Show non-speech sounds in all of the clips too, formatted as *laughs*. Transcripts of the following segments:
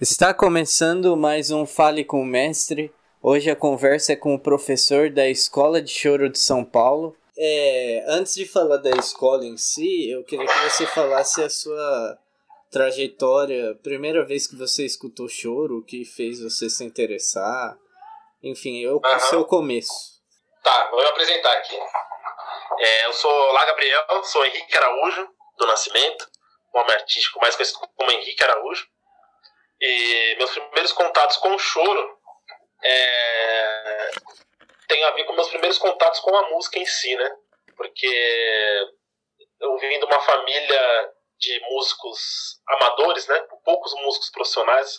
Está começando mais um Fale com o Mestre. Hoje a conversa é com o professor da Escola de Choro de São Paulo. É, antes de falar da escola em si, eu queria que você falasse a sua trajetória, primeira vez que você escutou choro, o que fez você se interessar, enfim, eu, uhum. o seu começo. Tá, vou me apresentar aqui. É, eu sou lá Gabriel, sou Henrique Araújo, do Nascimento, nome artístico mais conhecido como Henrique Araújo. E meus primeiros contatos com o choro é, tem a ver com meus primeiros contatos com a música em si, né? Porque eu vim de uma família de músicos amadores, né? Poucos músicos profissionais,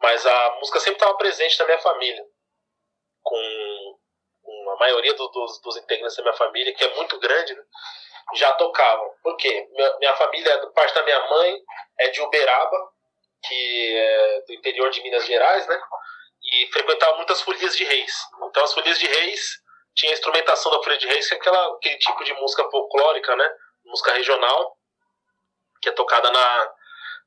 mas a música sempre estava presente na minha família. Com, maioria do, dos, dos, integrantes da minha família, que é muito grande, né? já tocavam. Por quê? Minha, minha família, parte da minha mãe, é de Uberaba, que é do interior de Minas Gerais, né? E frequentava muitas folias de reis. Então, as folias de reis tinha a instrumentação da folia de reis, que é aquela, aquele tipo de música folclórica, né? Música regional, que é tocada na,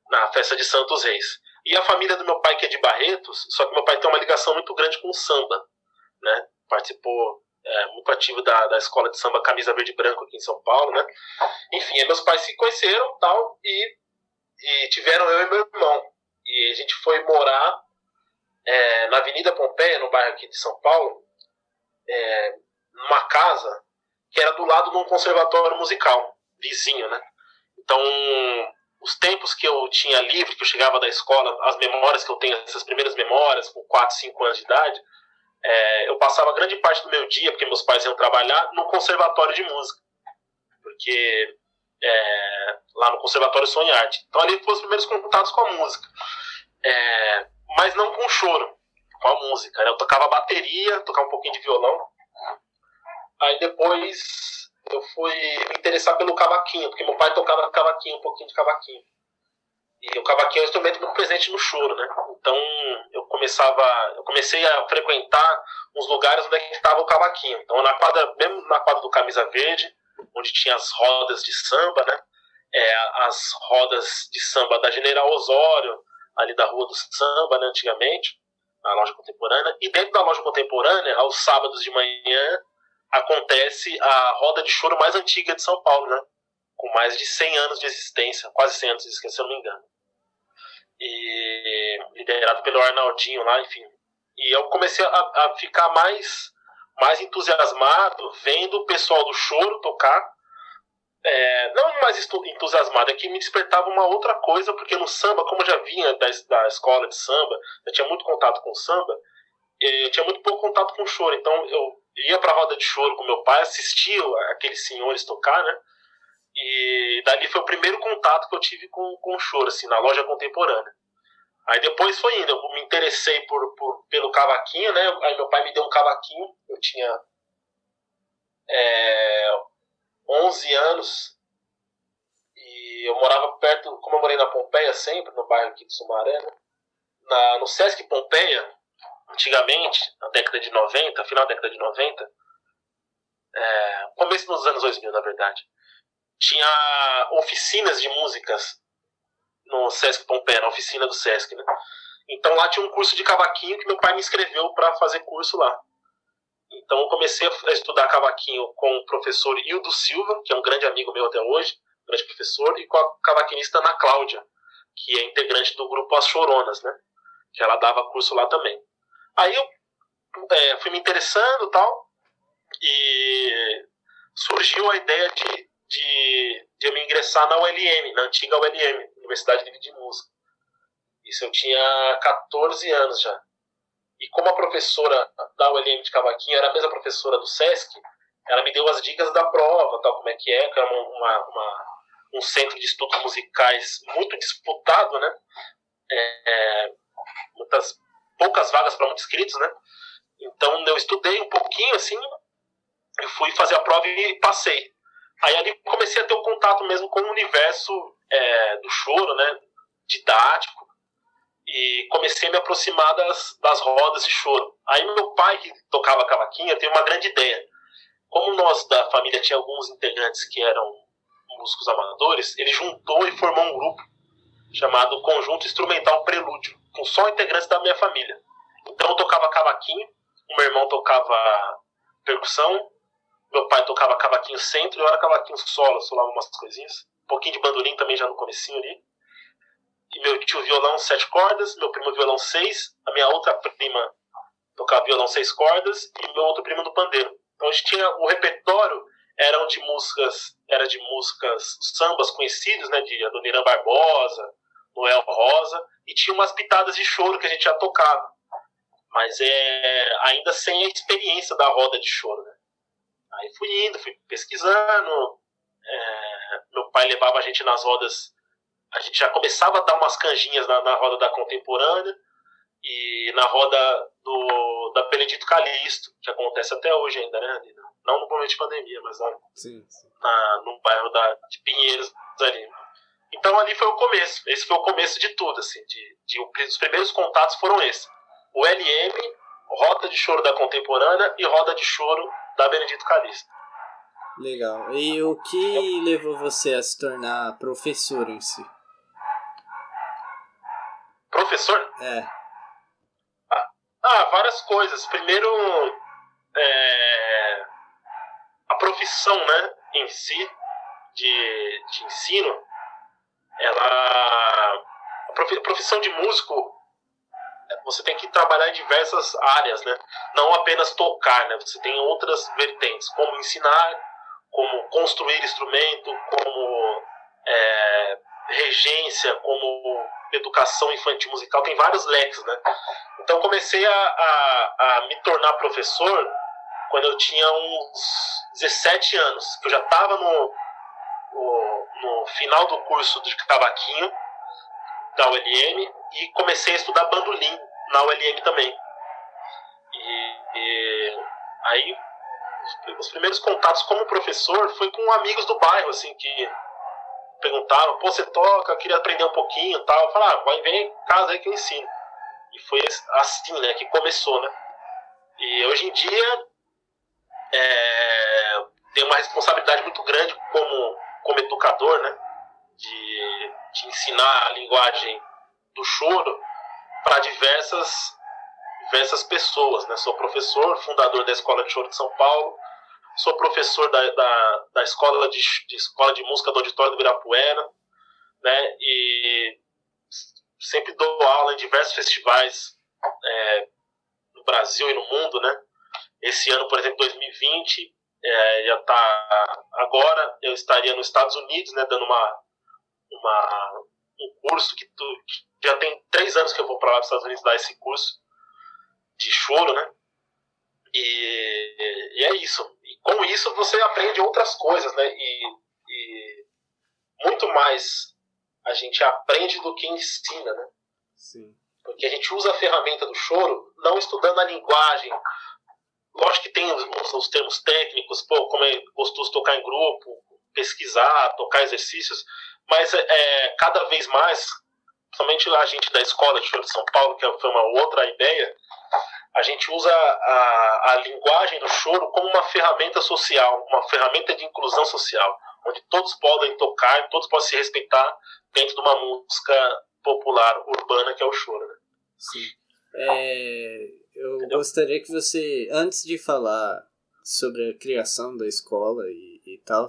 na festa de Santos Reis. E a família do meu pai, que é de Barretos, só que meu pai tem uma ligação muito grande com o samba, né? Participou é, muito ativo da, da escola de samba Camisa Verde e Branco aqui em São Paulo, né? Enfim, meus pais se conheceram tal e e tiveram eu e meu irmão. E a gente foi morar é, na Avenida Pompeia, no bairro aqui de São Paulo, é, numa casa que era do lado de um conservatório musical, vizinho, né? Então, os tempos que eu tinha livre, que eu chegava da escola, as memórias que eu tenho, essas primeiras memórias, com 4, 5 anos de idade, é, eu passava grande parte do meu dia, porque meus pais iam trabalhar, no conservatório de música. Porque é, lá no Conservatório Som Arte. Então ali foram os primeiros contatos com a música. É, mas não com choro, com a música. Né? Eu tocava bateria, tocava um pouquinho de violão. Aí depois eu fui me interessar pelo cavaquinho, porque meu pai tocava cavaquinho, um pouquinho de cavaquinho. E o cavaquinho é um instrumento muito presente no choro, né? Então eu começava, eu comecei a frequentar uns lugares onde é estava o cavaquinho. Então na quadra, mesmo na quadra do Camisa Verde, onde tinha as rodas de samba, né? É, as rodas de samba da General Osório, ali da Rua do Samba, né, antigamente, na loja contemporânea. E dentro da loja contemporânea, aos sábados de manhã, acontece a roda de choro mais antiga de São Paulo, né? Com mais de 100 anos de existência, quase 100 anos de existência, se eu não me engano. E liderado pelo Arnaldinho lá, enfim. E eu comecei a, a ficar mais mais entusiasmado vendo o pessoal do choro tocar. É, não mais entusiasmado, é que me despertava uma outra coisa, porque no samba, como eu já vinha da, da escola de samba, eu tinha muito contato com samba, eu tinha muito pouco contato com choro. Então eu ia para a roda de choro com meu pai, assistia aqueles senhores tocar, né? E dali foi o primeiro contato que eu tive com, com o choro, assim, na loja contemporânea. Aí depois foi indo, eu me interessei por, por, pelo cavaquinho, né? Aí meu pai me deu um cavaquinho, eu tinha é, 11 anos e eu morava perto, como eu morei na Pompeia sempre, no bairro aqui de Sumaré, né? na, no Sesc Pompeia, antigamente, na década de 90, final da década de 90, é, começo dos anos 2000, na verdade, tinha oficinas de músicas no Sesc Pompeia, na oficina do Sesc, né? Então lá tinha um curso de cavaquinho que meu pai me inscreveu para fazer curso lá. Então eu comecei a estudar cavaquinho com o professor Hildo Silva, que é um grande amigo meu até hoje, grande professor, e com a cavaquinista Ana Cláudia, que é integrante do grupo As Choronas, né? Que ela dava curso lá também. Aí eu é, fui me interessando tal, e surgiu a ideia de, de, de eu me ingressar na ULM, na antiga ULM, Universidade Livre de Música. Isso eu tinha 14 anos já. E como a professora da ULM de Cavaquinho era a mesma professora do SESC, ela me deu as dicas da prova, tal como é que é, que é uma, uma, um centro de estudos musicais muito disputado, né? É, é muitas, poucas vagas para muitos inscritos, né? Então eu estudei um pouquinho assim, eu fui fazer a prova e passei. Aí ali comecei a ter o um contato mesmo com o universo é, do choro, né? Didático. E comecei a me aproximar das, das rodas de choro. Aí meu pai, que tocava cavaquinho, teve uma grande ideia. como nós da família tinha alguns integrantes que eram músicos amadores, ele juntou e formou um grupo chamado Conjunto Instrumental Prelúdio, com só integrantes da minha família. Então eu tocava cavaquinho, o meu irmão tocava percussão, meu pai tocava cavaquinho centro, eu era cavaquinho solo, solava umas coisinhas. Um pouquinho de bandolim também já no comecinho ali. E meu tio violão sete cordas, meu primo violão seis, a minha outra prima tocava violão seis cordas e meu outro primo no pandeiro. Então a gente tinha o repertório eram de músicas, era de músicas sambas conhecidos, né, de Adoniran Barbosa, Noel Rosa, e tinha umas pitadas de choro que a gente já tocava. Mas é ainda sem a experiência da roda de choro, né? Aí fui indo, fui pesquisando. É, meu pai levava a gente nas rodas. A gente já começava a dar umas canjinhas na, na roda da contemporânea e na roda do, da Benedito Calixto, que acontece até hoje ainda, né? Não no momento de pandemia, mas lá sim, sim. Na, no bairro da, de Pinheiros ali. Então ali foi o começo. Esse foi o começo de tudo, assim. De, de, os primeiros contatos foram esses. O LM, Roda de Choro da Contemporânea e Roda de Choro da Benedito Calixto. Legal. E o que levou você a se tornar professor em si? Professor? É. Ah, ah várias coisas. Primeiro, é, a profissão né, em si de, de ensino, ela. A profissão de músico você tem que trabalhar em diversas áreas, né? Não apenas tocar, né? Você tem outras vertentes, como ensinar, como construir instrumento, como é, regência, como educação infantil musical, tem vários leques, né? Então comecei a, a, a me tornar professor quando eu tinha uns 17 anos, que eu já estava no, no, no, final do curso de cavaquinho da ULM e comecei a estudar bandolim na ULM também. E, e aí os, os, primeiros contatos como professor foi com amigos do bairro, assim, que perguntaram, pô, você toca, queria aprender um pouquinho e tal. Eu falei, ah, vai vem em casa aí que eu ensino. E foi assim, né, que começou, né. E hoje em dia é, tem uma responsabilidade muito grande como, como educador, né, de, de ensinar a linguagem do choro para diversas diversas pessoas, né? Sou professor, fundador da Escola de Choro de São Paulo, sou professor da, da, da escola, de, de, escola de Música do Auditório do Ibirapuera, né? E sempre dou aula em diversos festivais é, no Brasil e no mundo, né? Esse ano, por exemplo, 2020, é, já está agora eu estaria nos Estados Unidos, né? Dando uma, uma um curso que, tu, já tem três anos que eu vou para lá para os Estados Unidos dar esse curso de choro, né? E, e, é isso. E com isso você aprende outras coisas, né? E, e, muito mais a gente aprende do que ensina, né? Sim. Porque a gente usa a ferramenta do choro não estudando a linguagem. Lógico que tem os, os termos técnicos, pô, como é gostoso tocar em grupo, pesquisar, tocar exercícios, mas é, cada vez mais, somente a gente da Escola de Choro de São Paulo, que foi uma outra ideia, a gente usa a, a linguagem do choro como uma ferramenta social, uma ferramenta de inclusão social, onde todos podem tocar, todos podem se respeitar dentro de uma música popular urbana que é o choro. Né? Sim. É, eu Entendeu? gostaria que você, antes de falar sobre a criação da escola e, e tal,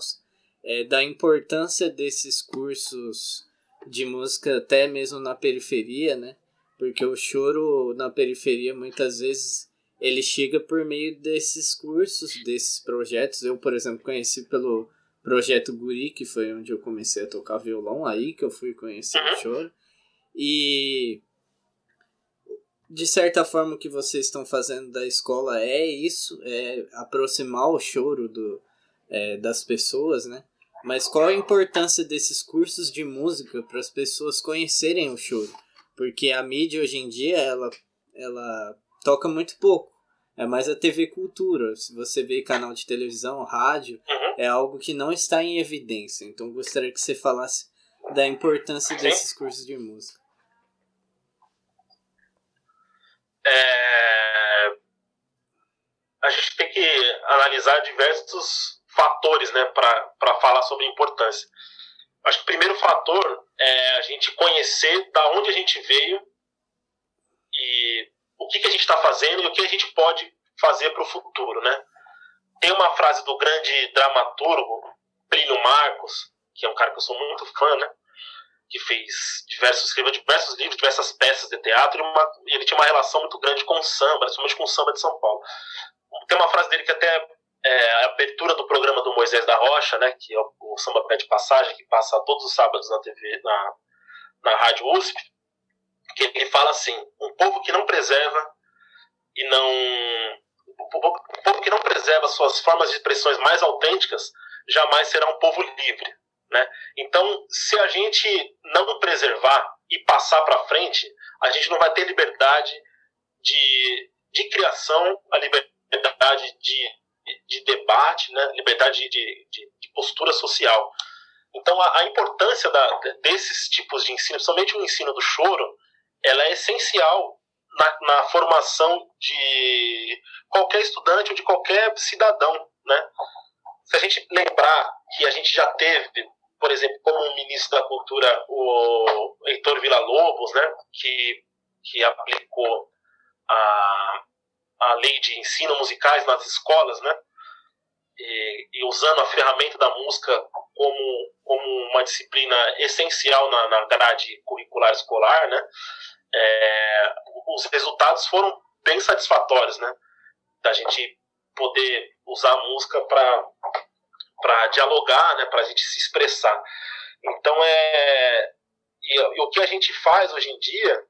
é, da importância desses cursos de música até mesmo na periferia, né? Porque o choro na periferia muitas vezes ele chega por meio desses cursos, desses projetos. Eu, por exemplo, conheci pelo projeto Guri, que foi onde eu comecei a tocar violão, aí que eu fui conhecer o choro. E de certa forma o que vocês estão fazendo da escola é isso, é aproximar o choro do, é, das pessoas, né? Mas qual a importância desses cursos de música para as pessoas conhecerem o choro? Porque a mídia hoje em dia, ela, ela toca muito pouco. É mais a TV Cultura. Se você vê canal de televisão, rádio, uhum. é algo que não está em evidência. Então gostaria que você falasse da importância Sim. desses cursos de música. É... a gente tem que analisar diversos fatores né, para falar sobre importância. Acho que o primeiro fator é a gente conhecer da onde a gente veio e o que, que a gente está fazendo e o que a gente pode fazer para o futuro. Né? Tem uma frase do grande dramaturgo Plínio Marcos, que é um cara que eu sou muito fã, né? que fez diversos, escreveu diversos livros, diversas peças de teatro, e, uma, e ele tinha uma relação muito grande com o samba, principalmente com o samba de São Paulo. Tem uma frase dele que até é a abertura do programa do Moisés da Rocha, né, que é o, Samba Pé de Passagem, que passa todos os sábados na TV, na, na Rádio USP, que ele fala assim: um povo que não preserva e não. Um povo que não preserva suas formas de expressões mais autênticas jamais será um povo livre. Né? Então, se a gente não preservar e passar para frente, a gente não vai ter liberdade de, de criação, a liberdade de, de debate, né? liberdade de, de, de postura social. Então, a, a importância da, desses tipos de ensino, principalmente o ensino do choro, ela é essencial na, na, formação de qualquer estudante ou de qualquer cidadão, né? Se a gente lembrar que a gente já teve por exemplo, como ministro da Cultura, o Heitor Villa-Lobos, né, que, que aplicou a, a lei de ensino musicais nas escolas, né, e, e usando a ferramenta da música como, como uma disciplina essencial na, na grade curricular escolar, né, é, os resultados foram bem satisfatórios, né, da gente poder usar a música para dialogar, né, para a gente se expressar. Então é e, e, o que a gente faz hoje em dia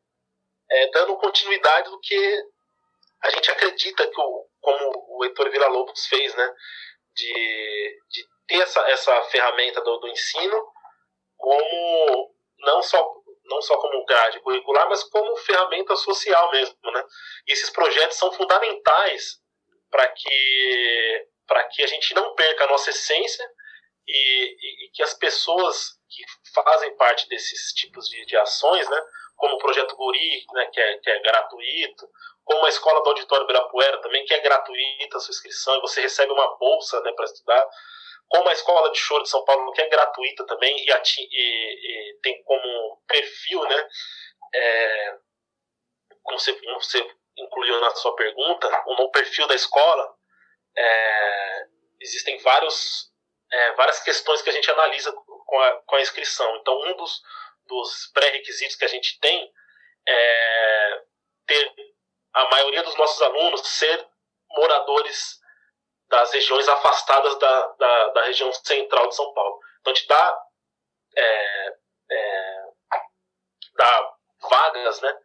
é dando continuidade do que a gente acredita que o, como o Heitor Villa-Lobos fez, né, de, de ter essa, essa ferramenta do, do ensino como não só não só como grade curricular, mas como ferramenta social mesmo, né? E esses projetos são fundamentais para que para que a gente não perca a nossa essência e, e, e, que as pessoas que fazem parte desses tipos de, de ações, né, como o Projeto Guri, né, que, é, que é gratuito, como a Escola do Auditório Ibirapuera também, que é gratuita a sua inscrição, e você recebe uma bolsa né, para estudar, como a Escola de Choro de São Paulo, que é gratuita também, e, e tem como perfil, né, é, como, você, você incluiu na sua pergunta, no perfil da escola, é, existem vários, é, várias questões que a gente analisa com a, com a inscrição. Então, um dos, dos pré-requisitos que a gente tem é ter a maioria dos nossos alunos ser moradores das regiões afastadas da, da, da região central de São Paulo. Então, a gente dá, é, é, dá vagas, né,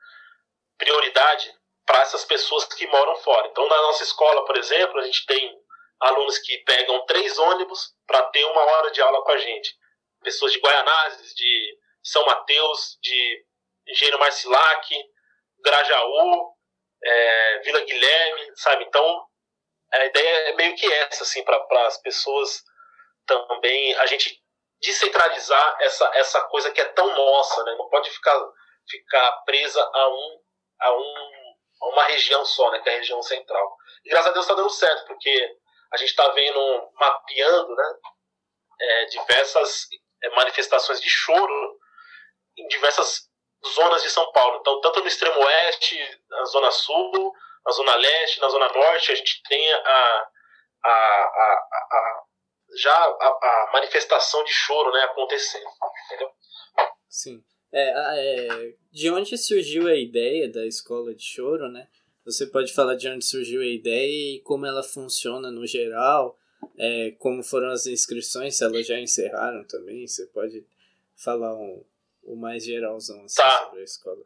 prioridade para essas pessoas que moram fora. Então, na nossa escola, por exemplo, a gente tem alunos que pegam três ônibus para ter uma hora de aula com a gente. Pessoas de Guaianazes, de São Mateus, de Engenheiro Marcilac, Grajaú, é, Vila Guilherme, sabe? Então, a ideia é meio que essa, assim, para as pessoas também, a gente descentralizar essa, essa coisa que é tão nossa, né? Não pode ficar, ficar presa a um, a um uma região só, né, que é a região central. E graças a Deus está dando certo, porque a gente está vendo, mapeando, né, é, diversas é, manifestações de choro em diversas zonas de São Paulo. Então, tanto no extremo oeste, na zona sul, na zona leste, na zona norte, a gente tem a, a, a, a já a, manifestação de choro né, acontecendo. Entendeu? Sim. É, é, de onde surgiu a ideia da escola de choro, né? Você pode falar de onde surgiu a ideia e como ela funciona no geral, é, como foram as inscrições, se elas já encerraram também. Você pode falar um, o mais geralzão assim, tá. sobre a escola.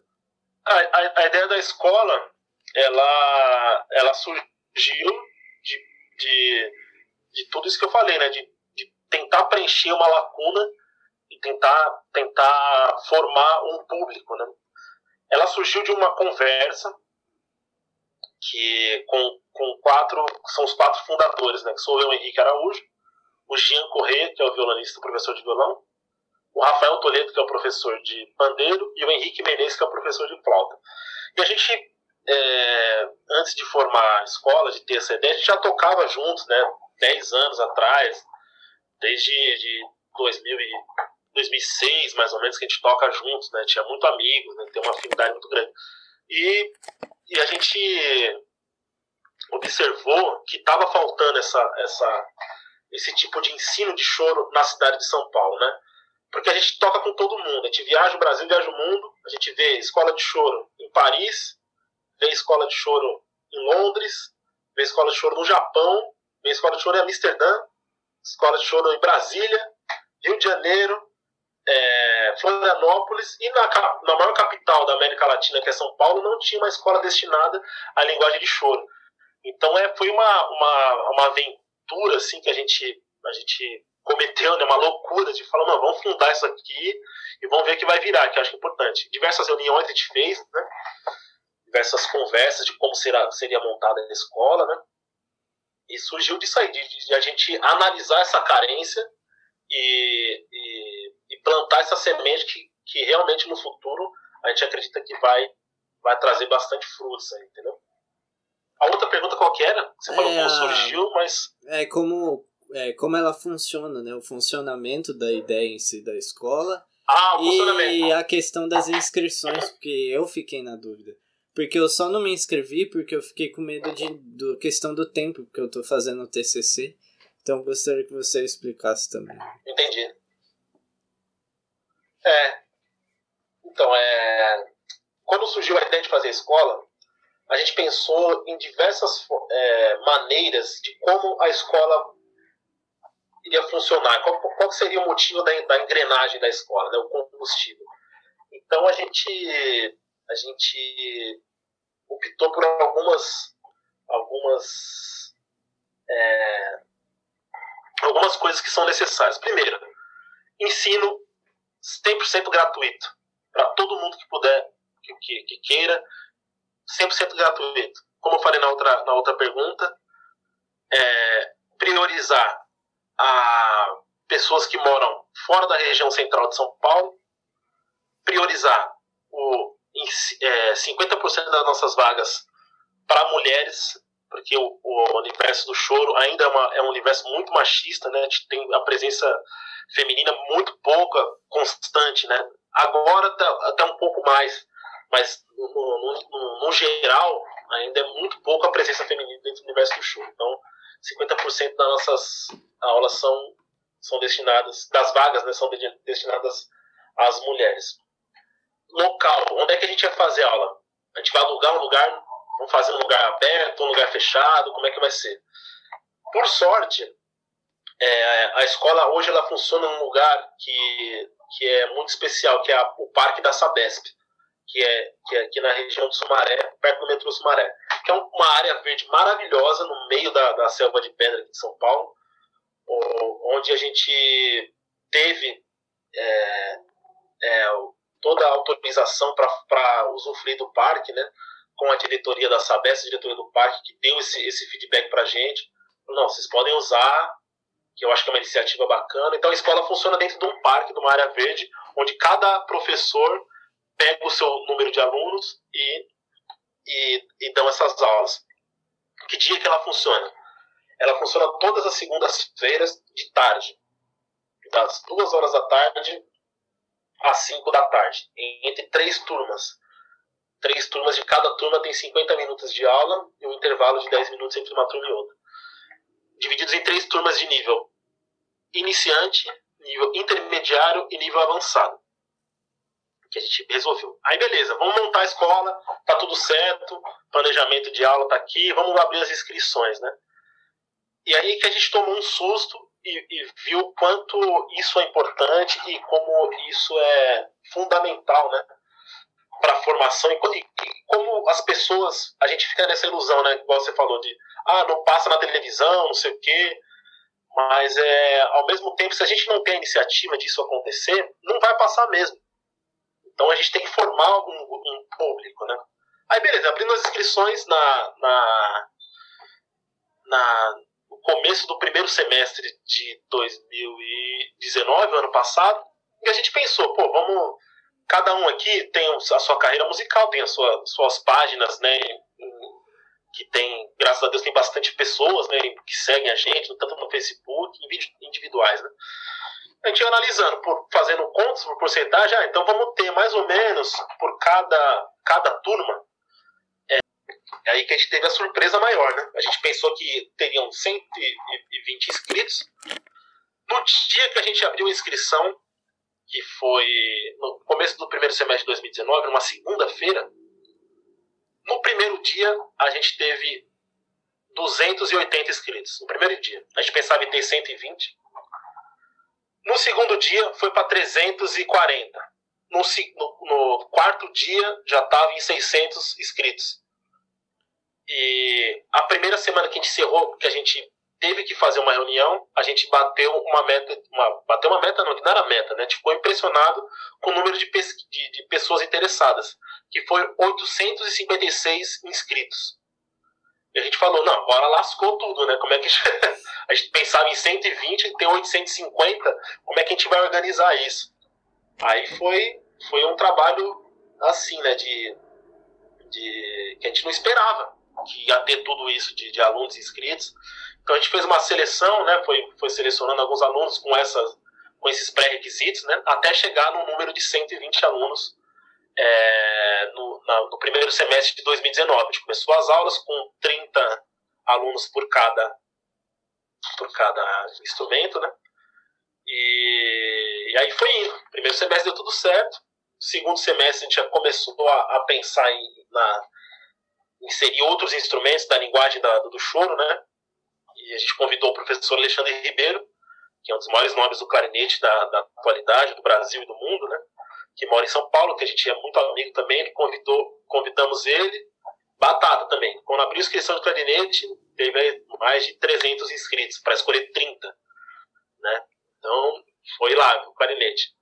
A, a, a, ideia da escola, ela, ela surgiu de, de, de tudo isso que eu falei, né? De, de tentar preencher uma lacuna e tentar, tentar formar um público. Né? Ela surgiu de uma conversa que com, com quatro, são os quatro fundadores, né? que sou eu, Henrique Araújo, o Jean Corrêa, que é o violonista professor de violão, o Rafael Toledo, que é o professor de pandeiro, e o Henrique Menezes, que é o professor de flauta. E a gente é, antes de formar a escola, de ter essa ideia, a gente já tocava juntos, né? 10 anos atrás, desde de 2000 e 2006, mais ou menos, que a gente toca juntos, né? Tinha muito amigos, né? Tem uma afinidade muito grande. E, e a gente observou que estava faltando essa, essa, esse tipo de ensino de choro na cidade de São Paulo, né? Porque a gente toca com todo mundo, a gente viaja o Brasil, viaja o mundo, a gente vê escola de choro em Paris, vê escola de choro em Londres, vê escola de choro no Japão, vê escola de choro em Amsterdã, escola de choro em Brasília, Rio de Janeiro, é, Florianópolis e na, na maior capital da América Latina, que é São Paulo, não tinha uma escola destinada à linguagem de choro. Então é, foi uma, uma, uma aventura assim, que a gente, a gente cometeu, né, uma loucura de falar, não, vamos fundar isso aqui e vamos ver o que vai virar, que eu acho é importante. Diversas reuniões a gente fez, né, diversas conversas de como será, seria montada a escola, né, e surgiu disso aí, de, de a gente analisar essa carência e, e, e, plantar essa semente que, que realmente no futuro a gente acredita que vai, vai trazer bastante frutos aí, entendeu? A outra pergunta qual que era? Você falou é, como surgiu, mas... É como, é como ela funciona, né? O funcionamento da ideia em si da escola. Ah, o funcionamento. E a questão das inscrições, porque eu fiquei na dúvida. Porque eu só não me inscrevi porque eu fiquei com medo de do questão do tempo, porque eu tô fazendo o TCC. Então gostaria que você explicasse também. Entendi. É. Então, é. Quando surgiu a ideia de fazer escola, a gente pensou em diversas é, maneiras de como a escola iria funcionar, qual, qual seria o motivo da, da engrenagem da escola, né, o combustível. Então a gente, a gente optou por algumas, algumas é, algumas coisas que são necessárias. Primeiro, ensino 100% gratuito para todo mundo que puder, que, que, que queira, 100% gratuito. Como eu falei na outra, na outra pergunta, é, priorizar a pessoas que moram fora da região central de São Paulo, priorizar o, é, 50% das nossas vagas para mulheres porque o, o, universo do choro ainda é, uma, é, um universo muito machista, né? A gente tem a presença feminina muito pouca, constante, né? Agora tá, até um pouco mais, mas no, no, no, geral ainda é muito pouco a presença feminina dentro do universo do choro. Então, 50% das nossas aulas são, são destinadas, das vagas, né, são destinadas às mulheres. Local, onde é que a gente vai fazer aula? A gente vai alugar um lugar Vamos fazer um lugar aberto, um lugar fechado? Como é que vai ser? Por sorte, é, a escola hoje ela funciona num lugar que, que é muito especial, que é a, o Parque da Sabesp, que é, que é aqui na região de Sumaré, perto do metrô Sumaré, que é uma área verde maravilhosa no meio da, da selva de pedra aqui de São Paulo, onde a gente teve é, é, toda a autorização para usufruir do parque, né? com a diretoria da Sabesp, a diretoria do parque, que deu esse, esse feedback para a gente. Não, vocês podem usar, que eu acho que é uma iniciativa bacana. Então a escola funciona dentro de um parque, de uma área verde, onde cada professor pega o seu número de alunos e, e, e dão essas aulas. Que dia que ela funciona? Ela funciona todas as segundas-feiras de tarde, das duas horas da tarde às 5 da tarde, entre três turmas três turmas, de cada turma tem 50 minutos de aula e um intervalo de 10 minutos entre uma turma e outra. Divididos em três turmas de nível iniciante, nível intermediário e nível avançado. Que a gente resolveu. Aí beleza, vamos montar a escola, tá tudo certo, planejamento de aula tá aqui, vamos abrir as inscrições, né? E aí que a gente tomou um susto e, e viu quanto isso é importante e como isso é fundamental, né? para a formação e, como as pessoas a gente fica nessa ilusão né igual você falou de ah não passa na televisão não sei o quê mas é ao mesmo tempo se a gente não tem a iniciativa disso acontecer não vai passar mesmo então a gente tem que formar um, um público né aí beleza abrindo as inscrições na, na, na começo do primeiro semestre de 2019 ano passado e a gente pensou pô vamos cada um aqui tem a sua carreira musical, tem as sua, suas páginas, né? Que tem, graças a Deus, tem bastante pessoas né, que seguem a gente, tanto no Facebook, em vídeos individuais, né? A gente ia analisando, por, fazendo contas por porcentagem, ah, então vamos ter mais ou menos por cada, cada turma. É, aí que a gente teve a surpresa maior, né? A gente pensou que teriam 120 inscritos. No dia que a gente abriu a inscrição, que foi no começo do primeiro semestre de 2019, numa segunda-feira, no primeiro dia a gente teve 280 inscritos. No primeiro dia. A gente pensava em ter 120. No segundo dia foi para 340. No, no, no, quarto dia já estava em 600 inscritos. E a primeira semana que a gente encerrou, que a gente teve que fazer uma reunião, a gente bateu uma meta, uma, bateu uma meta não, que não era meta, né? A gente ficou impressionado com o número de, de, de pessoas interessadas, que foi 856 inscritos. E a gente falou, não, agora lascou tudo, né? Como é que a gente, *laughs* a gente pensava em 120 e tem 850, como é que a gente vai organizar isso? Aí foi, foi um trabalho assim, né? De, de que a gente não esperava que ia ter tudo isso de, de alunos inscritos. Então a gente fez uma seleção, né? Foi, foi selecionando alguns alunos com essas com esses pré-requisitos, né? Até chegar no número de 120 alunos é, no, na, no, primeiro semestre de 2019. A gente começou as aulas com 30 alunos por cada, por cada instrumento, né? E, e aí foi indo. Primeiro semestre deu tudo certo. Segundo semestre a gente já começou a, a pensar em na, inserir outros instrumentos da linguagem da, do choro, né? E a gente convidou o professor Alexandre Ribeiro, que é um dos maiores nomes do clarinete da, da atualidade, do Brasil e do mundo, né? que mora em São Paulo, que a gente é muito amigo também, ele convidou, convidamos ele, batata também. Quando abriu a inscrição de clarinete, teve mais de 300 inscritos, para escolher 30, né? Então, foi lá o clarinete.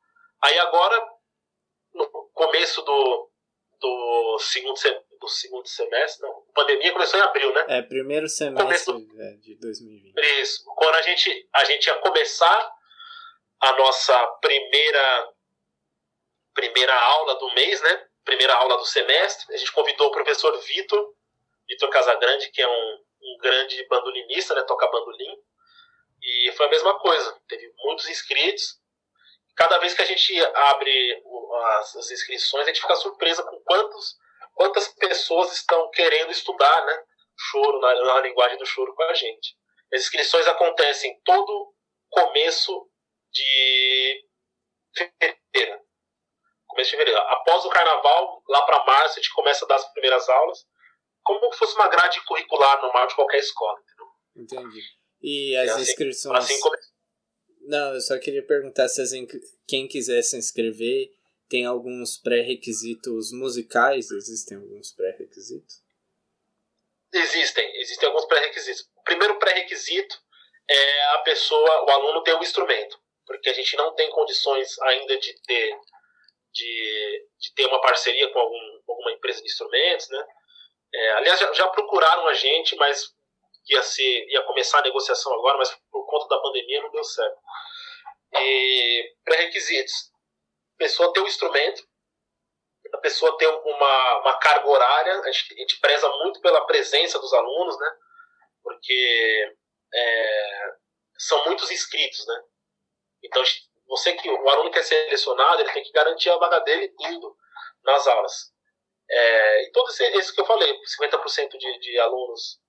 Aí agora, no começo do, do segundo, do segundo semestre, não, a pandemia começou em abril, né? É, primeiro semestre do, é, de 2020. Isso, quando a gente, a gente ia começar a nossa primeira primeira aula do mês, né? Primeira aula do semestre. A gente convidou o professor Vitor, Vitor Casagrande, que é um, um grande bandolinista, né? Toca bandolim. E foi a mesma coisa. Teve muitos inscritos. Cada vez que a gente abre as, as inscrições, a gente fica surpresa com quantos, quantas pessoas estão querendo estudar, né? Choro, na, na linguagem do choro com a gente. As inscrições acontecem todo começo de fevereiro começo de fevereiro. Após o carnaval, lá para março, a gente começa a dar as primeiras aulas, como se fosse uma grade curricular normal de qualquer escola. Entendeu? Entendi. E as assim, inscrições. Assim come... Não, eu só queria perguntar se as quem quiser se inscrever tem alguns pré-requisitos musicais? Existem alguns pré-requisitos? Existem, existem alguns pré-requisitos. O primeiro pré-requisito é a pessoa, o aluno ter o um instrumento, porque a gente não tem condições ainda de ter de, de ter uma parceria com algum, alguma empresa de instrumentos, né? É, aliás, já, já, procuraram a gente, mas ia, ser, ia começar a negociação agora, mas por conta da pandemia não deu certo. E pré-requisitos: pessoa ter um instrumento, a pessoa ter uma, uma carga horária, a gente, a gente preza muito pela presença dos alunos, né? Porque é, são muitos inscritos, né? Então, você que o aluno quer ser selecionado, ele tem que garantir a vaga dele indo nas aulas. É, e todo esse, que eu falei, 50% de, de alunos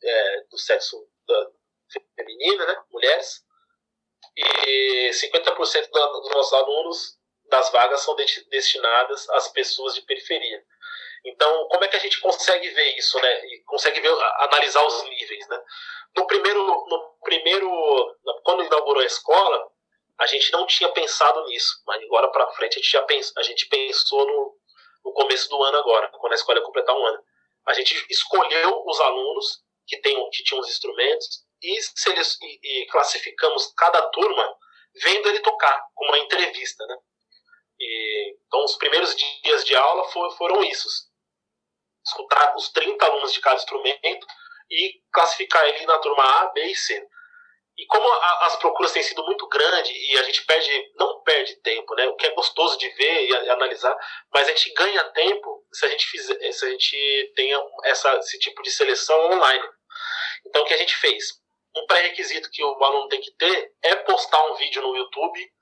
é, do sexo da, feminino, né, mulheres, e 50% da, dos nossos alunos das vagas são de, destinadas às pessoas de periferia. Então, como é que a gente consegue ver isso, né? E consegue ver, analisar os níveis, né? No primeiro, no primeiro, quando inaugurou a escola, a gente não tinha pensado nisso, mas agora para frente a gente já pensa, a gente pensou no, no começo do ano agora, quando a escola completar um ano. A gente escolheu os alunos que, tem, que tinham os instrumentos e, e, e classificamos cada turma vendo ele tocar, com uma entrevista, né? E, então, os primeiros dias de aula for, foram isso. Escutar os 30 alunos de cada instrumento e classificar ele na turma A, B e C. E como a, as procuras têm sido muito grandes e a gente perde, não perde tempo, né? O que é gostoso de ver e, e analisar, mas a gente ganha tempo se a gente fizer, se a gente tenha essa, esse tipo de seleção online. Então o que a gente fez? Um pré-requisito que o aluno tem que ter é postar um vídeo no YouTube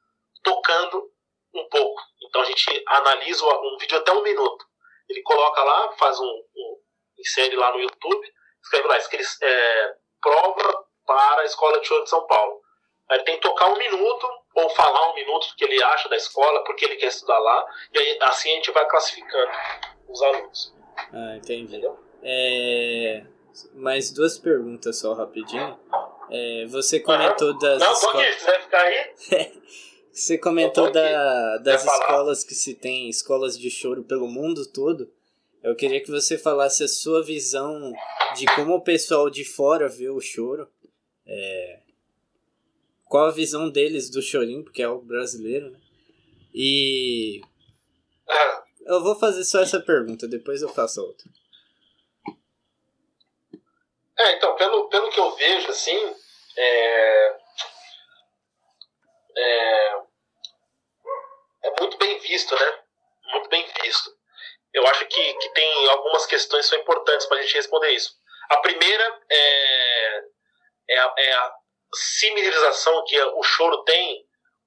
tocando um pouco. Então a gente analisa um vídeo até um minuto. Ele coloca lá, faz um, um insere lá no YouTube, escreve lá, escreve, é, prova para a Escola de Choro de São Paulo. Aí tem que tocar um minuto, ou falar um minuto do que ele acha da escola, porque ele quer estudar lá, e aí, assim a gente vai classificando os alunos. Ah, entendi. Entendeu? É... Mais duas perguntas só rapidinho. É, você comentou das. Não, escolas... aqui, você vai ficar aí? *laughs* você comentou da, das escolas que se tem, escolas de choro pelo mundo todo. Eu queria que você falasse a sua visão de como o pessoal de fora vê o choro. É, qual a visão deles do chorinho, porque é o brasileiro, né? E. Ah. Eu vou fazer só essa pergunta, depois eu faço outra. É, então, pelo, pelo que eu vejo, assim, é, é, é muito bem visto, né? Muito bem visto. Eu acho que, que tem algumas questões que são importantes para a gente responder isso. A primeira é, é, a, é a similarização que o choro tem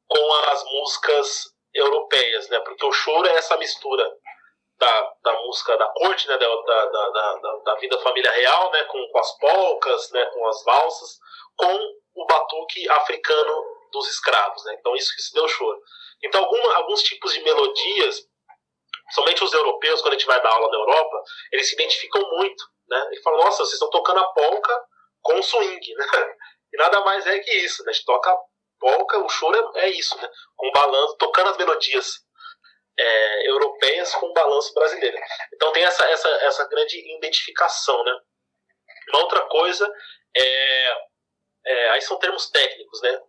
com as músicas europeias, né? Porque o choro é essa mistura da, da música da corte, né? Da, da, da, da, vida família real, né? Com, com as polcas, né? Com as valsas, com o batuque africano dos escravos, né? Então isso que se deu choro. Então alguma, alguns tipos de melodias somente os europeus, quando a gente vai dar aula na Europa, eles se identificam muito. Né? Eles falam, nossa, vocês estão tocando a polca com swing. Né? *laughs* E nada mais é que isso. Né? A gente toca polca, o choro é, é isso, né? com balanço, tocando as melodias é, europeias com balanço brasileiro. Então tem essa, essa, essa grande identificação. Né? Uma outra coisa é, é aí são termos técnicos, né?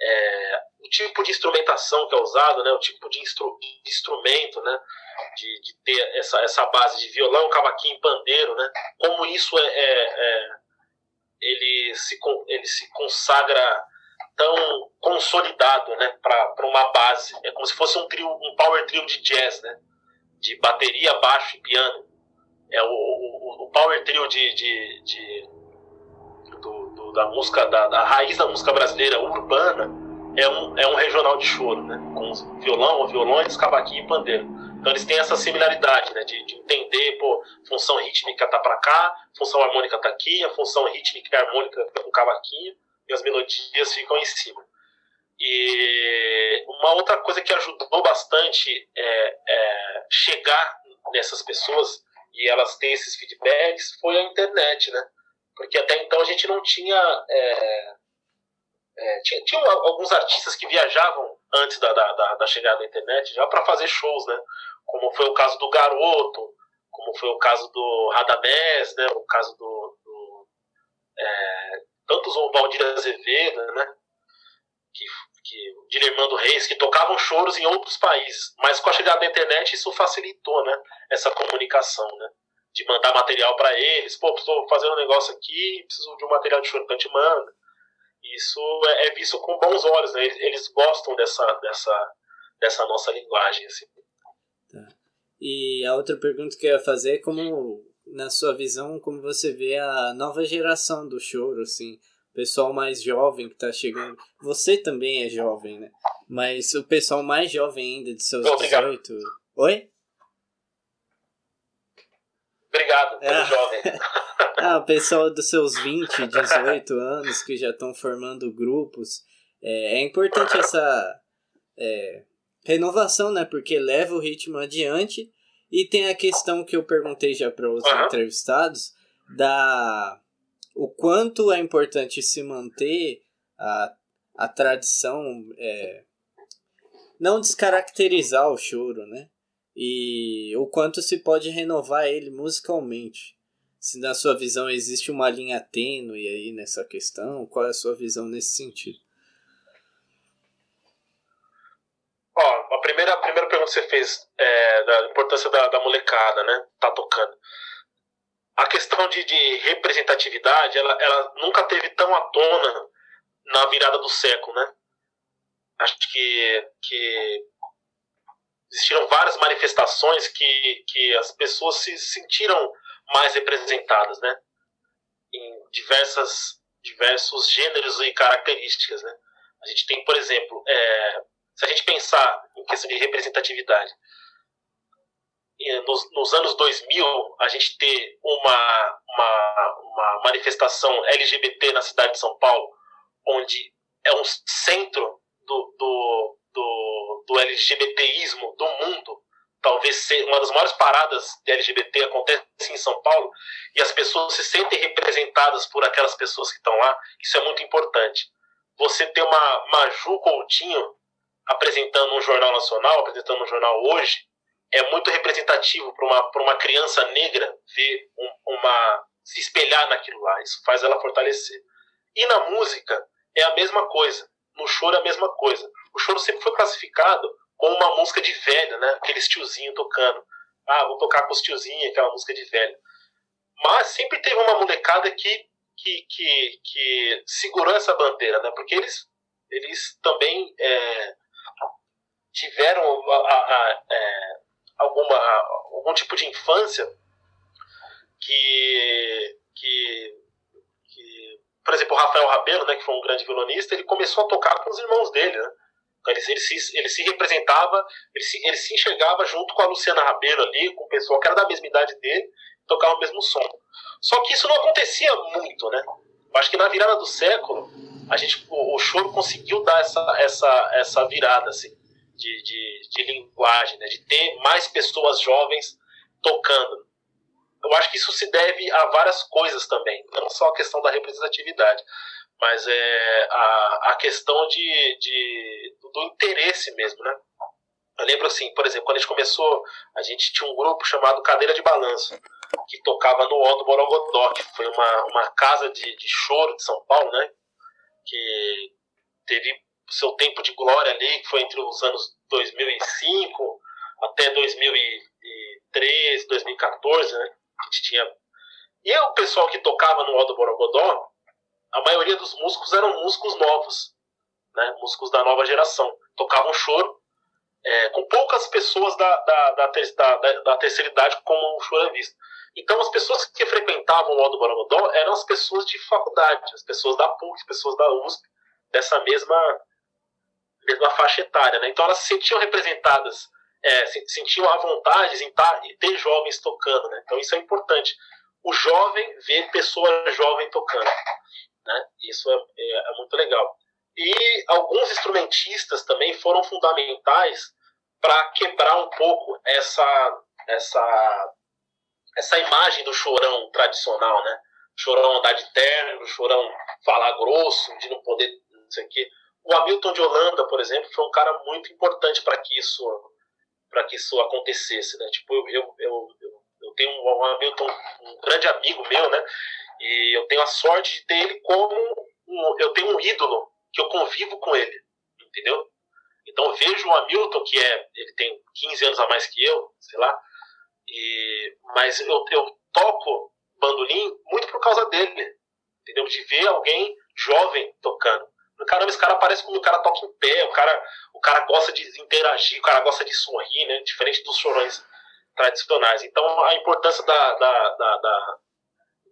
É, o tipo de instrumentação que é usado, né, o tipo de, instru de instrumento, né, de, de, ter essa, essa base de violão, cavaquinho, pandeiro, né, como isso é, é, é ele, se, ele se consagra tão consolidado, né, para uma base, é como se fosse um trio, um power trio de jazz, né, de bateria, baixo e piano, é o, o, o power trio de, de, de do, do, da música da, da raiz da música brasileira urbana é um, é um regional de choro, né? Com violão, violões, cavaquinho e pandeiro. Então eles têm essa similaridade, né? De, de entender, pô, função rítmica tá para cá, função harmônica tá aqui, a função rítmica e harmônica com cavaquinho e as melodias ficam em cima. E uma outra coisa que ajudou bastante é, é chegar nessas pessoas e elas têm esses feedbacks foi a internet, né? Porque até então a gente não tinha é, é, tinha, tinha, alguns artistas que viajavam antes da, da, da chegada da internet já para fazer shows, né? Como foi o caso do Garoto, como foi o caso do Radamés, né? O caso do, do é, tantos o Valdir Azevedo, né? Que, que o Dilermando Reis, que tocavam choros em outros países, mas com a chegada da internet isso facilitou, né? Essa comunicação, né? De mandar material para eles, pô, estou fazendo um negócio aqui, preciso de um material de choro, então te manda isso é, é, visto com bons olhos, né? eles, eles, gostam dessa, dessa, dessa nossa linguagem. Assim. Tá. E a outra pergunta que eu ia fazer é como, na sua visão, como você vê a nova geração do choro, assim, o pessoal mais jovem que está chegando. Você também é jovem, né? Mas o pessoal mais jovem ainda, de seus Obrigado. 18. Oi? Obrigado, é. jovem. *laughs* ah, o pessoal dos seus 20, 18 anos que já estão formando grupos. É, é importante essa é, renovação, né? Porque leva o ritmo adiante. E tem a questão que eu perguntei já para os uhum. entrevistados da o quanto é importante se manter a, a tradição, é, não descaracterizar o choro, né? E o quanto se pode renovar ele musicalmente se na sua visão existe uma linha tênue aí nessa questão, qual é a sua visão nesse sentido? Ó, a primeira, a primeira pergunta que você fez é da importância da, da molecada, né? Tá tocando. A questão de, de representatividade, ela, ela nunca teve tão à tona na virada do século, né? Acho que, que existiram várias manifestações que, que as pessoas se sentiram mais representadas, né? Em diversas, diversos gêneros e características, né? A gente tem, por exemplo, é, se a gente pensar em questão de representatividade, nos, nos, anos 2000, a gente ter uma, uma, uma, manifestação LGBT na cidade de São Paulo, onde é um centro do, do, do, do LGBTismo do mundo, talvez uma das maiores paradas de LGBT acontece em São Paulo, e as pessoas se sentem representadas por aquelas pessoas que estão lá, isso é muito importante. Você ter uma Maju Coutinho apresentando um jornal nacional, apresentando um jornal hoje, é muito representativo para uma, uma criança negra ver um, uma se espelhar naquilo lá. Isso faz ela fortalecer. E na música é a mesma coisa. No choro é a mesma coisa. O choro sempre foi classificado como uma música de velho, né? Aqueles tiozinho tocando. Ah, vou tocar com os tiozinhos, aquela música de velho. Mas sempre teve uma molecada que, que, que, que segurou essa bandeira, né? Porque eles, eles também é, tiveram a, a, a, é, alguma, algum tipo de infância que, que, que, por exemplo, o Rafael Rabelo, né, que foi um grande violonista, ele começou a tocar com os irmãos dele, né? Ele, ele, se, ele se representava, ele se, ele se enxergava junto com a Luciana Rabelo ali, com o pessoal que era da mesma idade dele, tocava o mesmo som. Só que isso não acontecia muito, né? Eu acho que na virada do século, a gente, o, o choro conseguiu dar essa, essa, essa virada, assim de, de, de linguagem, né? de ter mais pessoas jovens tocando. Eu acho que isso se deve a várias coisas também, não só a questão da representatividade, mas é a, a questão de, de, do interesse mesmo, né? Eu lembro assim, por exemplo, quando a gente começou, a gente tinha um grupo chamado Cadeira de Balanço, que tocava no O do Borogodó, que foi uma, uma casa de, de choro de São Paulo, né? Que teve seu tempo de glória ali, que foi entre os anos 2005 até 2013, 2014, né? A gente tinha... E o pessoal que tocava no Aldo Borogodó, a maioria dos músicos eram músicos novos, né? Músicos da nova geração. Tocavam choro, é, com poucas pessoas da, da, da, da, da terceira idade como o choro é visto. Então, as pessoas que frequentavam o Aldo Borogodó eram as pessoas de faculdade, as pessoas da PUC, as pessoas da USP, dessa mesma mesma faixa etária. Né? Então elas se sentiam representadas, é, se, sentiam à vontade em, tar, em ter jovens tocando. Né? Então isso é importante. O jovem ver pessoa jovem tocando. Né? Isso é, é, é muito legal. E alguns instrumentistas também foram fundamentais para quebrar um pouco essa, essa, essa imagem do chorão tradicional, né? Chorão andar de terno, chorão falar grosso, de não poder, não sei o quê. O Hamilton de Holanda, por exemplo, foi um cara muito importante para que isso para que isso acontecesse, né? Tipo, eu, eu, eu, eu tenho um, Hamilton, um grande amigo meu, né? E eu tenho a sorte de ter ele como um, eu tenho um ídolo que eu convivo com ele, entendeu? Então vejo o Hamilton que é, ele tem 15 anos a mais que eu, sei lá, e mas eu, eu toco bandolim muito por causa dele, entendeu? De ver alguém jovem tocando. Caramba, esse cara parece como o cara toca em pé, o cara, o cara gosta de interagir, o cara gosta de sorrir, né? Diferente dos chorões tradicionais. Então, a importância da, da, da, da,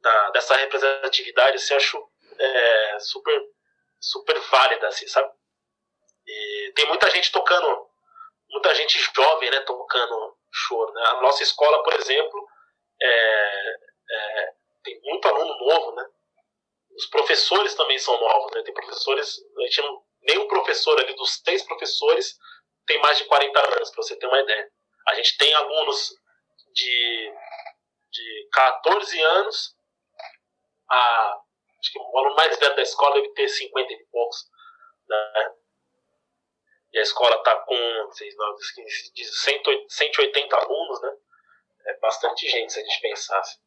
da dessa representatividade, assim, eu acho é, super, super válida, assim, sabe? E tem muita gente tocando, muita gente jovem, né, tocando choro. Né? A nossa escola, por exemplo, é, é, tem muito aluno novo, né? Os professores também são novos, né? Tem professores, a gente não, nenhum professor ali dos seis professores tem mais de 40 anos, para você ter uma ideia. A gente tem alunos de, de 14 anos a. Acho que o aluno mais velho da escola deve ter 50 e poucos. Né? E a escola está com 180 alunos, né? É bastante gente se a gente pensasse.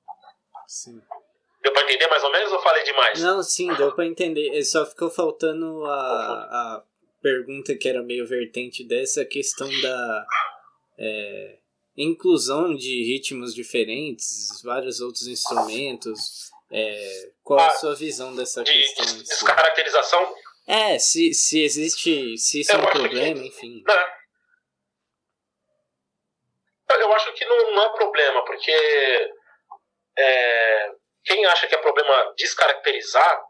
Sim. Deu pra entender mais ou menos ou falei demais? Não, sim, deu pra entender. Só ficou faltando a, a pergunta que era meio vertente dessa questão da é, inclusão de ritmos diferentes, vários outros instrumentos. É, qual ah, a sua visão dessa de, questão? De descaracterização? É, se, se existe. Se isso é, é um problema, que, enfim. Né? Eu acho que não, não é problema, porque é, quem acha que é problema descaracterizar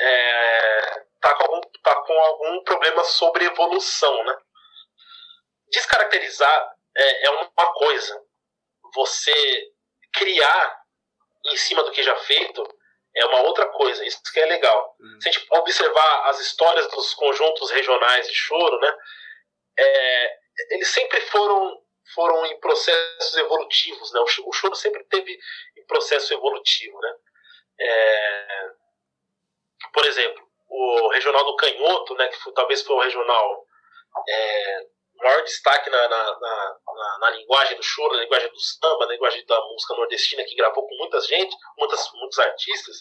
é, tá, com algum, tá com algum problema sobre evolução, né? Descaracterizar é, é uma coisa. Você criar em cima do que já feito é uma outra coisa. Isso que é legal. Uhum. Se a gente observar as histórias dos conjuntos regionais de choro, né? É, eles sempre foram foram em processos evolutivos, né? O choro sempre teve em processo evolutivo, né? É, por exemplo, o regional do Canhoto, né? Que foi, talvez foi o regional é, maior destaque na, na, na, na, linguagem do choro, na linguagem do samba, na linguagem da música nordestina, que gravou com muita gente, muitas, muitos artistas,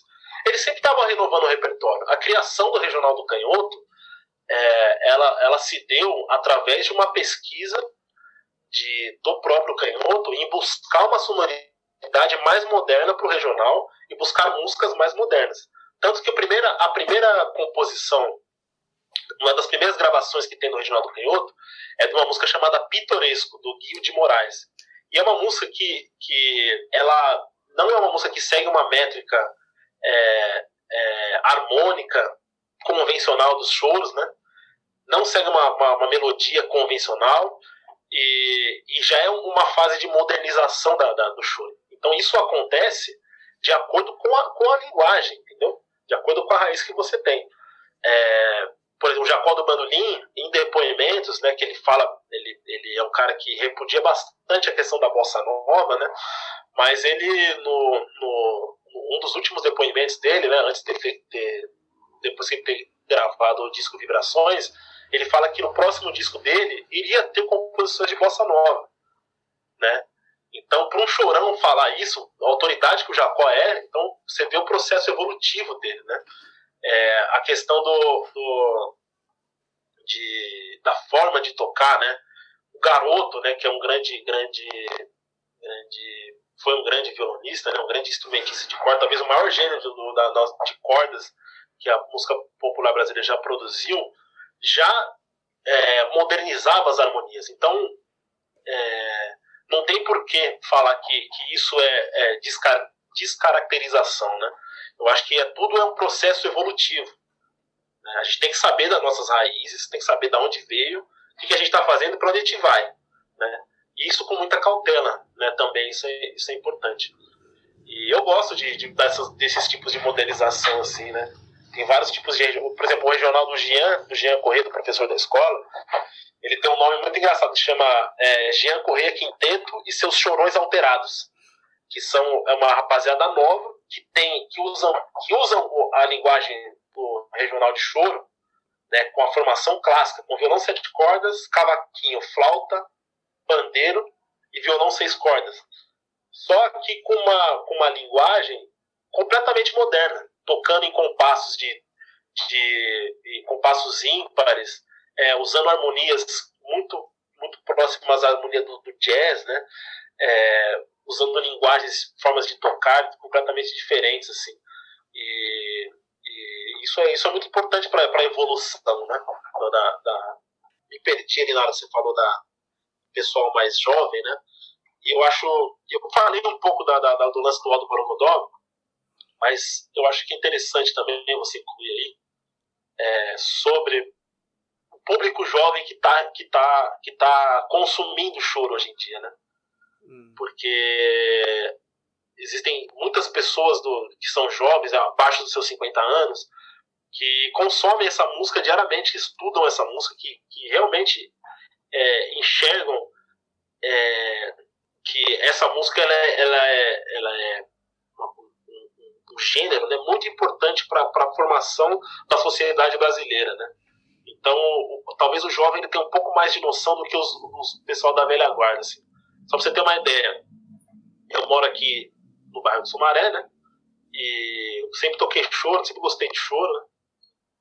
ele sempre estava renovando o repertório. A criação do Regional do Canhoto, é, ela, ela se deu através de uma pesquisa de, do próprio Canhoto em buscar uma sonoridade mais moderna para o regional e buscar músicas mais modernas. Tanto que a primeira, a primeira composição uma das primeiras gravações que tem no Reginaldo Canhoto é de uma música chamada Pitoresco, do Guio de Moraes. E é uma música que, que ela não é uma música que segue uma métrica é, é, harmônica convencional dos choros, né? Não segue uma, uma, uma melodia convencional e, e, já é uma fase de modernização da, da, do choro. Então isso acontece de acordo com a, com a linguagem, entendeu? De acordo com a raiz que você tem. É, por exemplo, o Jacó do Bandolim, em depoimentos, né, que ele fala, ele, ele é um cara que repudia bastante a questão da bossa nova, né, mas ele, no, no, um dos últimos depoimentos dele, né, antes de ter, ter depois que ele ter gravado o disco Vibrações, ele fala que no próximo disco dele iria ter composições de bossa nova, né, então, para um chorão falar isso, a autoridade que o Jacó é, então você vê o processo evolutivo dele, né? É, a questão do, do de, da forma de tocar, né? O garoto, né, que é um grande, grande, grande foi um grande violonista, né, um grande instrumentista de corda, talvez o maior gênero do, da, de cordas que a música popular brasileira já produziu, já é, modernizava as harmonias. Então, é, não tem por que falar que, que isso é, é descar descaracterização, né? Eu acho que é, tudo é um processo evolutivo. Né? A gente tem que saber das nossas raízes, tem que saber de onde veio, o que, que a gente está fazendo e para onde a gente vai. Né? E isso com muita cautela né? também, isso é, isso é importante. E eu gosto de, de dessas, desses tipos de modernização, assim, né? Tem vários tipos de. Por exemplo, o regional do Jean, do Jean Corrêa, do professor da escola, ele tem um nome muito engraçado, que chama é, Jean Corrêa Quinteto e seus chorões alterados. Que são é uma rapaziada nova que tem que usam que usam a linguagem do regional de choro, né, com a formação clássica, com violão sete cordas, cavaquinho, flauta, pandeiro e violão seis cordas. Só que com uma com uma linguagem completamente moderna, tocando em compassos de, de, de compassos ímpares, é, usando harmonias muito muito próximas à harmonia do, do jazz, né? É, usando linguagens, formas de tocar completamente diferentes, assim. E, e isso, é, isso é muito importante para a evolução, né? Da, da, me perdi ali na hora que você falou da pessoal mais jovem, né? E eu acho, eu falei um pouco da, da, do lance do Aldo Borogodó, mas eu acho que é interessante também você incluir aí é, sobre o público jovem que está que tá, que tá consumindo choro hoje em dia, né? Hum. Porque existem muitas pessoas do, que são jovens, abaixo dos seus 50 anos, que consomem essa música diariamente, que estudam essa música, que, que realmente é, enxergam é, que essa música ela é, ela é, ela é um, um gênero né, muito importante para a formação da sociedade brasileira. Né? Então, o, talvez o jovem ele tenha um pouco mais de noção do que os pessoal da velha guarda. Assim. Só pra você ter uma ideia, eu moro aqui no bairro do Sumaré, né? E eu sempre toquei choro, sempre gostei de choro, né?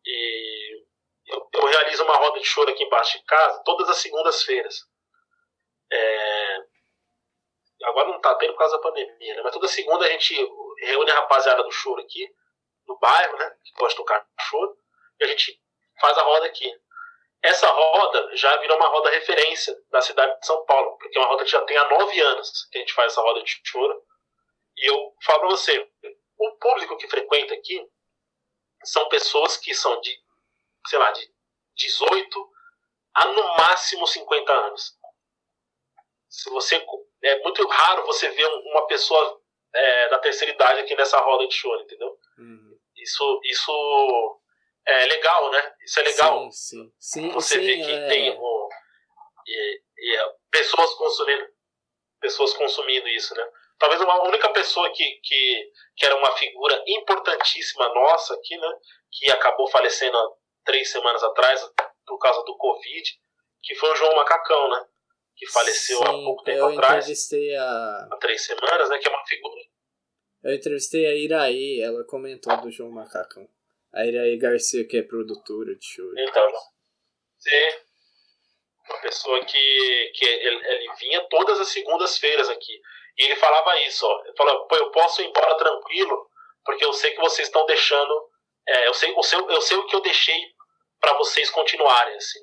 E eu, eu, realizo uma roda de choro aqui embaixo de casa todas as segundas-feiras. É... Agora não tá tendo por causa da pandemia, né? Mas toda segunda a gente reúne a rapaziada do choro aqui, no bairro, né? Que gosta de tocar choro. e a gente faz a roda aqui. Essa roda já virou uma roda referência da cidade de São Paulo, porque é uma roda que já tem há nove anos que a gente faz essa roda de choro. E eu falo para você, o público que frequenta aqui são pessoas que são de, sei lá, de 18 a no máximo 50 anos. Se você é muito raro você ver uma pessoa é, da terceira idade aqui nessa roda de choro, entendeu? Uhum. Isso, isso é legal, né? Isso é legal. Sim, sim. sim você sim, vê que é... tem o, e, e, é, pessoas consumindo pessoas consumindo isso, né? Talvez uma única pessoa que, que, que era uma figura importantíssima nossa aqui, né? Que acabou falecendo há três semanas atrás por causa do Covid, que foi o João Macacão, né? Que faleceu Sim, há pouco tempo eu atrás. entrevistei a... Há três semanas, né? Que é uma figura. Eu entrevistei a Iraí, ela comentou do João Macacão. A Iraí Garcia, que é produtora de show. Então, sim. Uma pessoa que, que ele, ele vinha todas as segundas-feiras aqui. E ele falava isso, ó. Ele falava, pô, eu posso ir embora tranquilo, porque eu sei que vocês estão deixando. É, eu, sei, eu, sei, eu sei o que eu deixei para vocês continuarem, assim.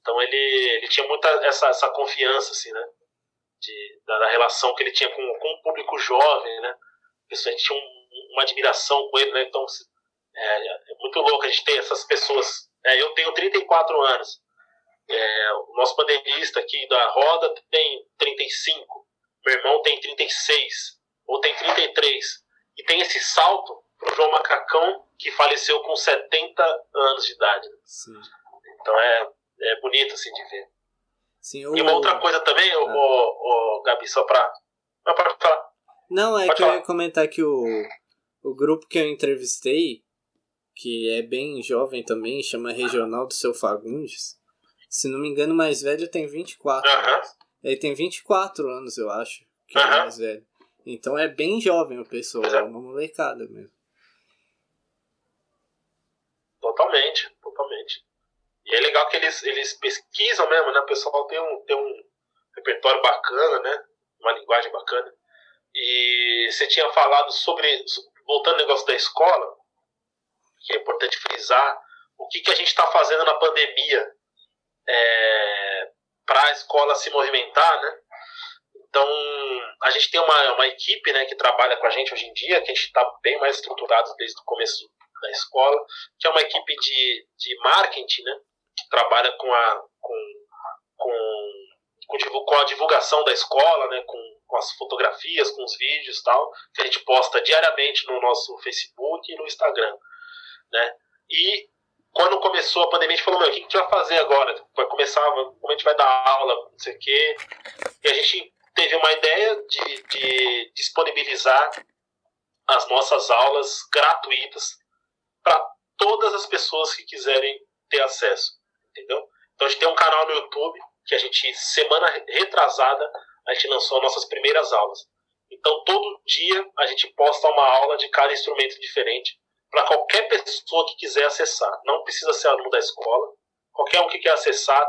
Então ele, ele tinha muita essa, essa confiança, assim, né? De, da, da relação que ele tinha com, com o público jovem, né? A gente tinha um, uma admiração com ele, né? Então é, é, muito louco a gente ter essas pessoas. É, eu tenho 34 anos. É, o nosso bandeirista aqui da roda tem 35. Meu irmão tem 36. Ou tem 33. E tem esse salto pro João Macacão, que faleceu com 70 anos de idade. Sim. Então é, é bonito assim de ver. Sim, o... E uma outra coisa também, ah. o, o, Gabi, só pra. Não, falar. Não, é pode que falar. eu ia comentar que o, o grupo que eu entrevistei, que é bem jovem também, chama Regional do Seu Fagundes. Se não me engano, o mais velho tem 24 uhum. anos. Ele tem 24 anos, eu acho, que uhum. é o mais velho. Então é bem jovem o pessoal, é uma molecada mesmo. Totalmente, totalmente. E é legal que eles, eles pesquisam mesmo, né? O pessoal tem um, tem um repertório bacana, né? Uma linguagem bacana. E você tinha falado sobre, voltando ao negócio da escola, que é importante frisar, o que, que a gente está fazendo na pandemia é, para a escola se movimentar, né? Então, a gente tem uma, uma equipe né, que trabalha com a gente hoje em dia, que a gente está bem mais estruturado desde o começo da escola, que é uma equipe de, de marketing, né, que trabalha com a, com, com, com, a divulgação da escola, né, com, com as fotografias, com os vídeos tal, que a gente posta diariamente no nosso Facebook e no Instagram. Né? E quando começou a pandemia, a gente falou, meu, o que a gente vai fazer agora? Vai começar, como a gente vai dar aula, não sei o quê. E a gente teve uma ideia de, de disponibilizar as nossas aulas gratuitas para todas as pessoas que quiserem ter acesso, entendeu? Então a gente tem um canal no YouTube que a gente, semana retrasada, a gente lançou nossas primeiras aulas. Então todo dia a gente posta uma aula de cada instrumento diferente para qualquer pessoa que quiser acessar. Não precisa ser aluno da escola. Qualquer um que quer acessar,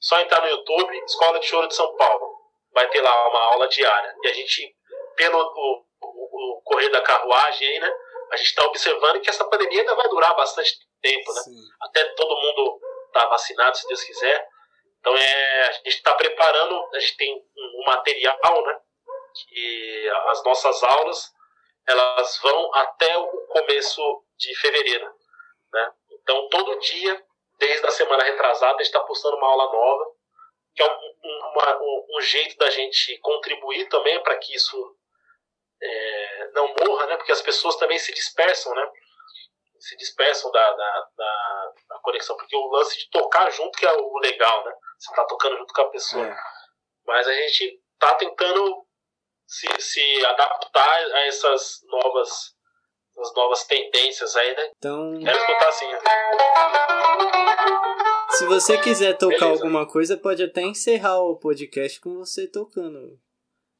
só entrar no YouTube, Escola de Choro de São Paulo. Vai ter lá uma aula diária. E a gente, pelo o, o, o correr da carruagem aí, né? A gente está observando que essa pandemia ainda vai durar bastante tempo, né? Sim. Até todo mundo tá vacinado, se Deus quiser. Então é, a gente está preparando, a gente tem um material, né? Que as nossas aulas elas vão até o começo de fevereiro. Né? Então, todo dia, desde a semana retrasada, a gente está postando uma aula nova, que é um, uma, um, um jeito da gente contribuir também para que isso é, não morra, né? porque as pessoas também se dispersam, né? se dispersam da, da, da, da, conexão, porque o lance de tocar junto que é o legal, né? Você está tocando junto com a pessoa. É. Mas a gente está tentando se, se adaptar a essas novas, as novas tendências aí, né? Então. Quero escutar assim. Se você quiser tocar Beleza. alguma coisa, pode até encerrar o podcast com você tocando.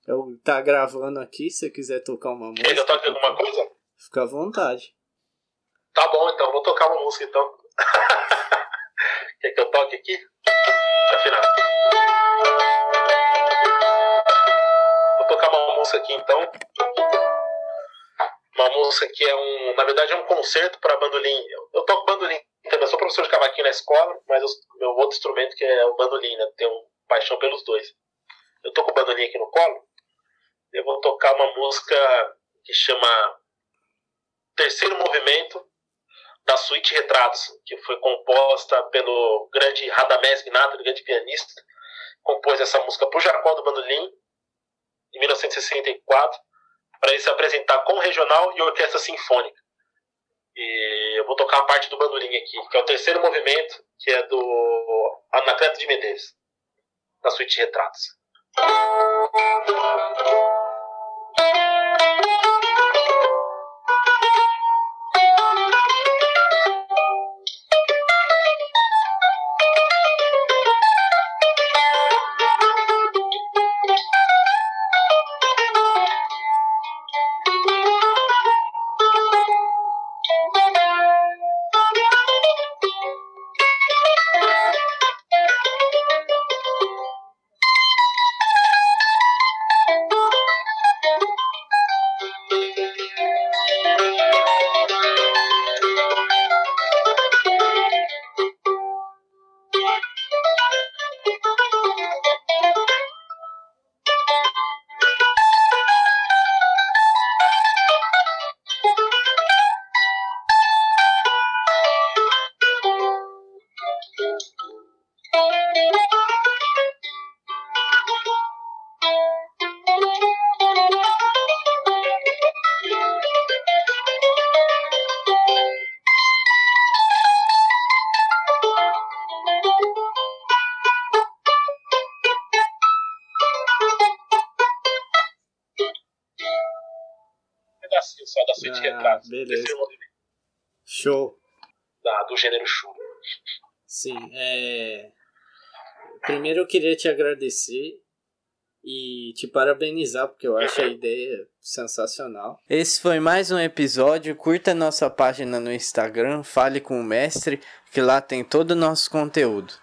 Eu tá gravando aqui, se você quiser tocar uma música. Eu toque alguma coisa? Fica à vontade. Tá bom, então, vou tocar uma música então. *laughs* Quer que eu toque aqui? Afinal. Música aqui então. Uma música que é um. Na verdade é um concerto para bandolim. Eu, toco bandolim eu sou professor de cavaquinho na escola, mas o meu outro instrumento que é o bandolim, né? Tenho paixão pelos dois. Eu tô com o bandolim aqui no colo, eu vou tocar uma música que chama Terceiro Movimento da Suíte Retratos, que foi composta pelo grande Radamés Minato, grande pianista, compôs essa música para o Jacó do Bandolim em 1964 para ele se apresentar com regional e orquestra sinfônica. E eu vou tocar a parte do bandolim aqui, que é o terceiro movimento, que é do Anacleto de Medeiros, da suíte Retratos. Beleza. Show. Da, do gênero churro. Sim, é... Primeiro eu queria te agradecer e te parabenizar, porque eu acho a ideia sensacional. Esse foi mais um episódio. Curta nossa página no Instagram, fale com o mestre, que lá tem todo o nosso conteúdo.